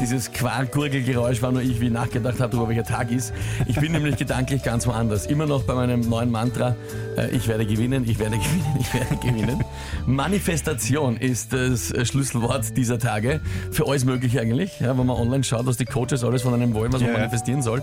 Dieses Quark-Gurgelgeräusch war nur ich, wie ich nachgedacht habe, darüber welcher Tag ist. Ich bin nämlich gedanklich ganz woanders. Immer noch bei meinem neuen Mantra, äh, ich werde gewinnen, ich werde gewinnen, ich werde gewinnen. Manifestation ist das Schlüsselwort dieser Tage. Für alles möglich eigentlich, ja, wenn man online schaut, was die Coaches alles von einem wollen, was man manifestieren soll.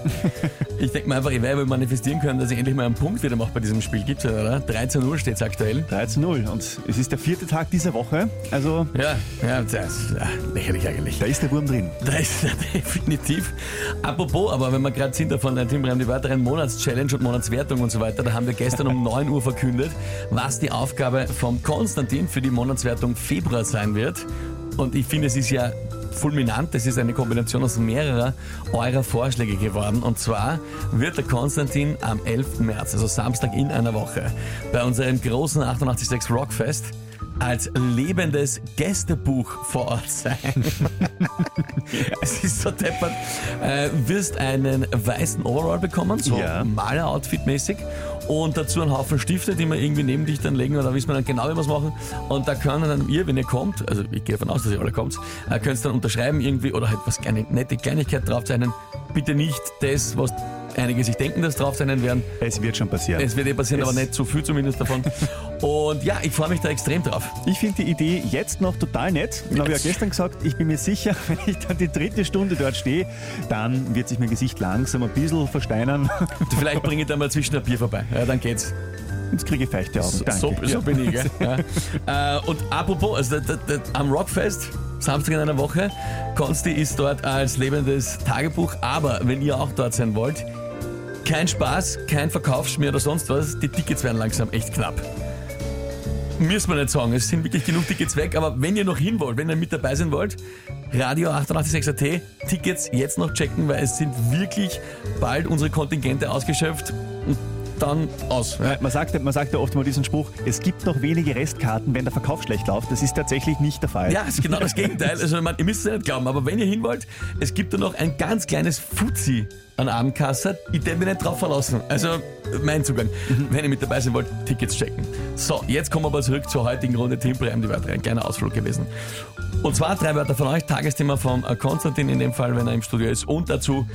Ich denke mir einfach, ich werde manifestieren können, dass ich endlich mal einen Punkt wieder mache bei diesem Spiel. Gibt's ja, oder? 13-0 steht es aktuell. 3 zu 0 und es ist der vierte Tag dieser Woche, also Ja, ja, das, ja lächerlich eigentlich. da ist der Wurm drin. Da ist er definitiv. Apropos, aber wenn wir gerade sind davon, der Tim die weiteren Monatschallenge und Monatswertung und so weiter, da haben wir gestern um 9 Uhr verkündet, was die Aufgabe vom Konstantin für die Monatswertung Februar sein wird. Und ich finde, es ist ja fulminant, es ist eine Kombination aus mehrerer eurer Vorschläge geworden. Und zwar wird der Konstantin am 11. März, also Samstag in einer Woche, bei unserem großen 886 Rockfest als lebendes Gästebuch vor Ort sein. es ist so deppert. Äh, wirst einen weißen Overall bekommen, so Ja. Maler-Outfit-mäßig. Und dazu einen Haufen Stifte, die wir irgendwie neben dich dann legen oder wissen wir dann genau, wie wir es machen. Und da können dann ihr, wenn ihr kommt, also ich gehe davon aus, dass ihr alle kommt, äh, könnt dann unterschreiben irgendwie oder halt was kleine nette Kleinigkeit draufzeichnen. Bitte nicht das, was einige sich denken, dass draufzeichnen werden. Es wird schon passieren. Es wird eh passieren, Es- aber nicht zu viel zumindest davon. Und ja, ich freue mich da extrem drauf. Ich finde die Idee jetzt noch total nett. Ich habe ja gestern gesagt, ich bin mir sicher, wenn ich dann die dritte Stunde dort stehe, dann wird sich mein Gesicht langsam ein bisschen versteinern. Vielleicht bringe ich da mal zwischen ein Bier vorbei. Ja, dann geht's. Jetzt kriege ich feuchte Augen. So, Danke. so, so Ja. bin ich, gell? Ja. äh, und apropos, also da, da, da, am Rockfest, Samstag in einer Woche, Konsti ist dort als lebendes Tagebuch, aber wenn ihr auch dort sein wollt, kein Spaß, kein Verkaufsschmier oder sonst was, die Tickets werden langsam echt knapp. Müssen wir nicht sagen, es sind wirklich genug Tickets weg, aber wenn ihr noch hin wollt, wenn ihr mit dabei sein wollt, Radio 886 AT, Tickets jetzt noch checken, weil es sind wirklich bald unsere Kontingente ausgeschöpft und dann aus. Ja. Man sagt, man sagt ja oft mal diesen Spruch, es gibt noch wenige Restkarten, wenn der Verkauf schlecht läuft. Das ist tatsächlich nicht der Fall. Ja, es ist genau das Gegenteil. Also ich meine, ihr müsst es nicht glauben, aber wenn ihr hin wollt, es gibt da noch ein ganz kleines Fuzzi an Abendkasse. Ich darf mich nicht drauf verlassen. Also mein Zugang. Wenn ihr mit dabei sein wollt, Tickets checken. So, jetzt kommen wir aber zurück zur heutigen Runde Teamprime, die Wörter. Ein kleiner Ausflug gewesen. Und zwar drei Wörter von euch. Tagesthema vom äh, Konstantin in dem Fall, wenn er im Studio ist. Und dazu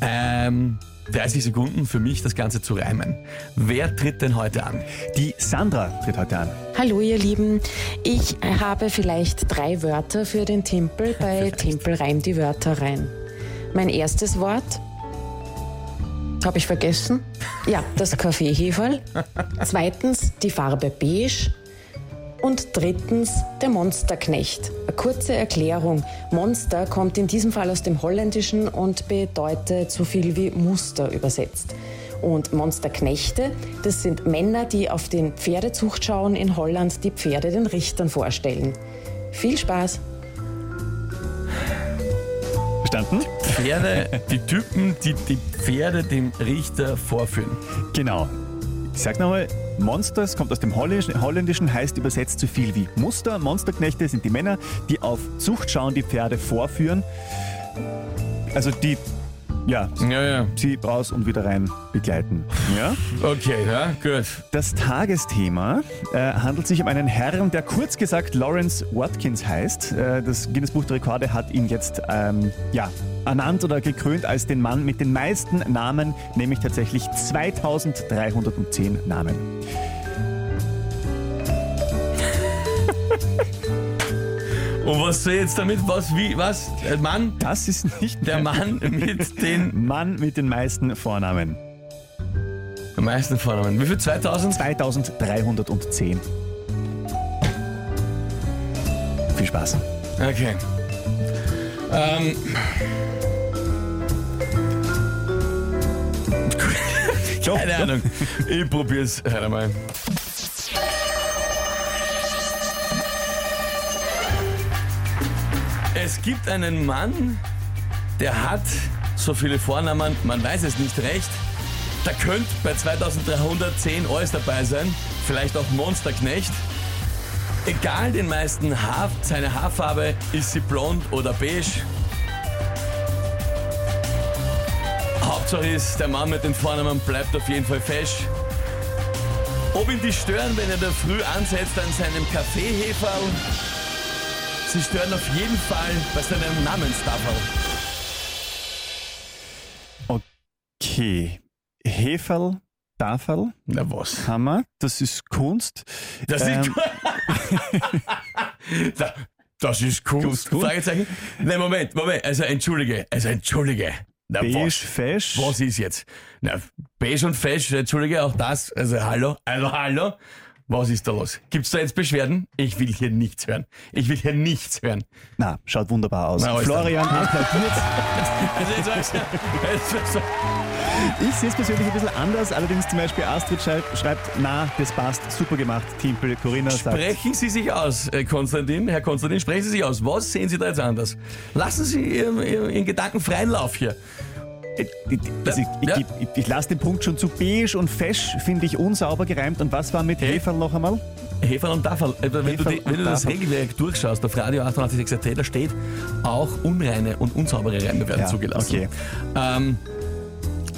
ähm, 30 Sekunden für mich, das Ganze zu reimen. Wer tritt denn heute an? Die Sandra tritt heute an. Hallo ihr Lieben, ich habe vielleicht drei Wörter für den Timpel bei Timpel reim die Wörter rein. Mein erstes Wort habe ich vergessen. Ja, das Kaffeeheferl. Zweitens die Farbe beige. Und drittens der Monsterknecht. Eine kurze Erklärung. Monster kommt in diesem Fall aus dem Holländischen und bedeutet so viel wie Muster übersetzt. Und Monsterknechte, das sind Männer, die auf den Pferdezuchtschauen in Holland die Pferde den Richtern vorstellen. Viel Spaß! Verstanden? Pferde, die Typen, die die Pferde dem Richter vorführen. Genau. Ich sag nochmal, Monsters kommt aus dem Holländischen, Holländischen, heißt übersetzt so viel wie Muster. Monsterknechte sind die Männer, die auf Zucht schauen, die Pferde vorführen. Also die, ja, Ja, ja. sie raus und wieder rein begleiten. Ja? Okay, ja, gut. Das Tagesthema äh, handelt sich um einen Herrn, der kurz gesagt Lawrence Watkins heißt. Äh, das Guinness Buch der Rekorde hat ihn jetzt ähm, ja, ernannt oder gekrönt als den Mann mit den meisten Namen, nämlich tatsächlich 2310 Namen. Und was soll jetzt damit? Was, wie, was? Der Mann? Das ist nicht Der Mann mit den Mann mit den meisten Vornamen. meisten Vornamen. Wie viel? 2000? 2310. Viel Spaß. Okay. Ähm. Keine Ahnung. Ich probier's halt einmal. Es gibt einen Mann, der hat so viele Vornamen, man weiß es nicht recht. Da könnte bei 2310 alles dabei sein, vielleicht auch Monsterknecht. Egal den meisten Haar, seine Haarfarbe, ist sie blond oder beige. Hauptsache ist, der Mann mit den Vornamen bleibt auf jeden Fall fesch. Ob ihn die stören, wenn er da früh ansetzt an seinem Kaffeeheferl? Sie stören auf jeden Fall bei seinem Namenstafel. Okay. Heferl, Tafel, Na was? Hammer, das ist Kunst. Das Ähm, ist Da- Das ist Kunst. Kunst. Fragezeichen. Nein, Moment, Moment. Also entschuldige, also entschuldige. Na, Beige, was? fesch. Was ist jetzt? Na, beige und fesch, entschuldige, auch das. Also hallo, also hallo. Was ist da los? Gibt's da jetzt Beschwerden? Ich will hier nichts hören. Ich will hier nichts hören. Na, schaut wunderbar aus. Na, Florian applaudiert. Ich sehe es persönlich ein bisschen anders. Allerdings zum Beispiel Astrid schreibt, schreibt na, das passt, super gemacht. Timpel, Corinna sagt, Sprechen Sie sich aus, äh, Konstantin. Herr Konstantin, sprechen Sie sich aus. Was sehen Sie da jetzt anders? Lassen Sie Ihren, Ihren Gedanken freien Lauf hier. Äh, also ich, ich, ich, ich, lasse den Punkt schon zu beige und fesch, finde ich unsauber gereimt. Und was war mit Hey. Heferl noch einmal? Heferl und Tafel. Äh, Wenn, du, Heferl die, wenn du das. Regelwerk durchschaust auf Radio 886 AT, da steht auch unreine und unsaubere Reime werden Ja, zugelassen. okay. Ähm,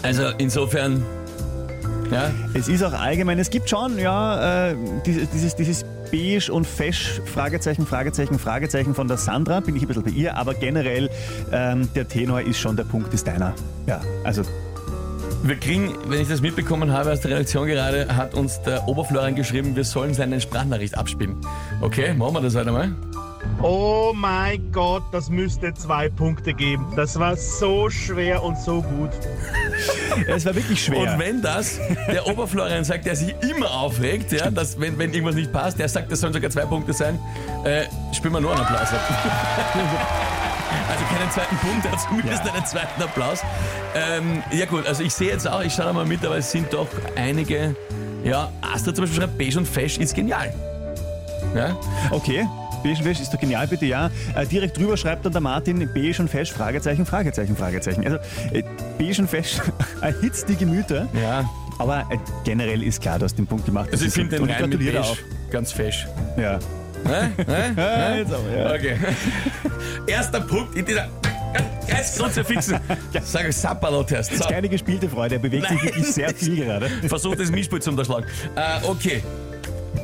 also insofern, ja, Es ist auch allgemein, es gibt schon, ja, äh, dieses, dieses, beige und fesch, Fragezeichen, Fragezeichen, Fragezeichen von der Sandra, bin ich ein bisschen bei ihr, aber generell ähm, der Tenor ist schon, der Punkt ist deiner. Ja, also wir kriegen, wenn ich das mitbekommen habe aus der Redaktion gerade, hat uns der Oberflorian geschrieben, wir sollen seine Sprachnachricht abspielen. Okay, machen wir das heute mal. Oh mein Gott, das müsste zwei Punkte geben. Das war so schwer und so gut. es war wirklich schwer. Und wenn das der Oberflorian sagt, der sich immer aufregt, ja, dass wenn, wenn irgendwas nicht passt, der sagt, das sollen sogar zwei Punkte sein, äh, spielen wir nur einen Applaus ab. Also keinen zweiten Punkt, er hat zumindest Ja. einen zweiten Applaus. Ähm, ja gut, also ich sehe jetzt auch, ich schaue da mal mit, aber es sind doch einige, ja, Astrid zum Beispiel schreibt, beige und fesch ist genial. Ja? Okay. Beige und Fesch ist doch genial, bitte, ja. Äh, direkt drüber schreibt dann der Martin Beige und Fesch, Fragezeichen, Fragezeichen, Fragezeichen. Also, äh, Beige und Fesch erhitzt die Gemüter, Ja, aber äh, generell ist klar, du hast den Punkt gemacht. also ich finde den. Und Reim mit beige auch. ganz fesch. Ja. Hä? Hä? Ja, jetzt aber, ja. Okay. Erster Punkt in dieser Kreisgrund fixen. Sag ich Sapperlot-Test. Das ist keine gespielte Freude, er bewegt sich Nein, wirklich sehr viel gerade. Versucht das Mischpult zu unterschlagen. Äh, okay.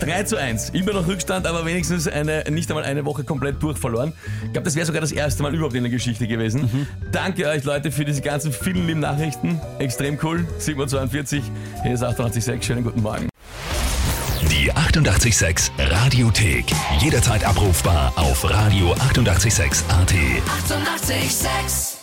3 zu 1. Immer noch Rückstand, aber wenigstens eine, nicht einmal eine Woche komplett durchverloren. Ich glaube, das wäre sogar das erste Mal überhaupt in der Geschichte gewesen. Danke euch, Leute, für diese ganzen vielen lieben Nachrichten. Extrem cool. 7.42 Uhr. Hier ist 88.6. Schönen guten Morgen. Die 88,6 Radiothek. Jederzeit abrufbar auf radio886.at. 88,6. Eighty-eight, sex.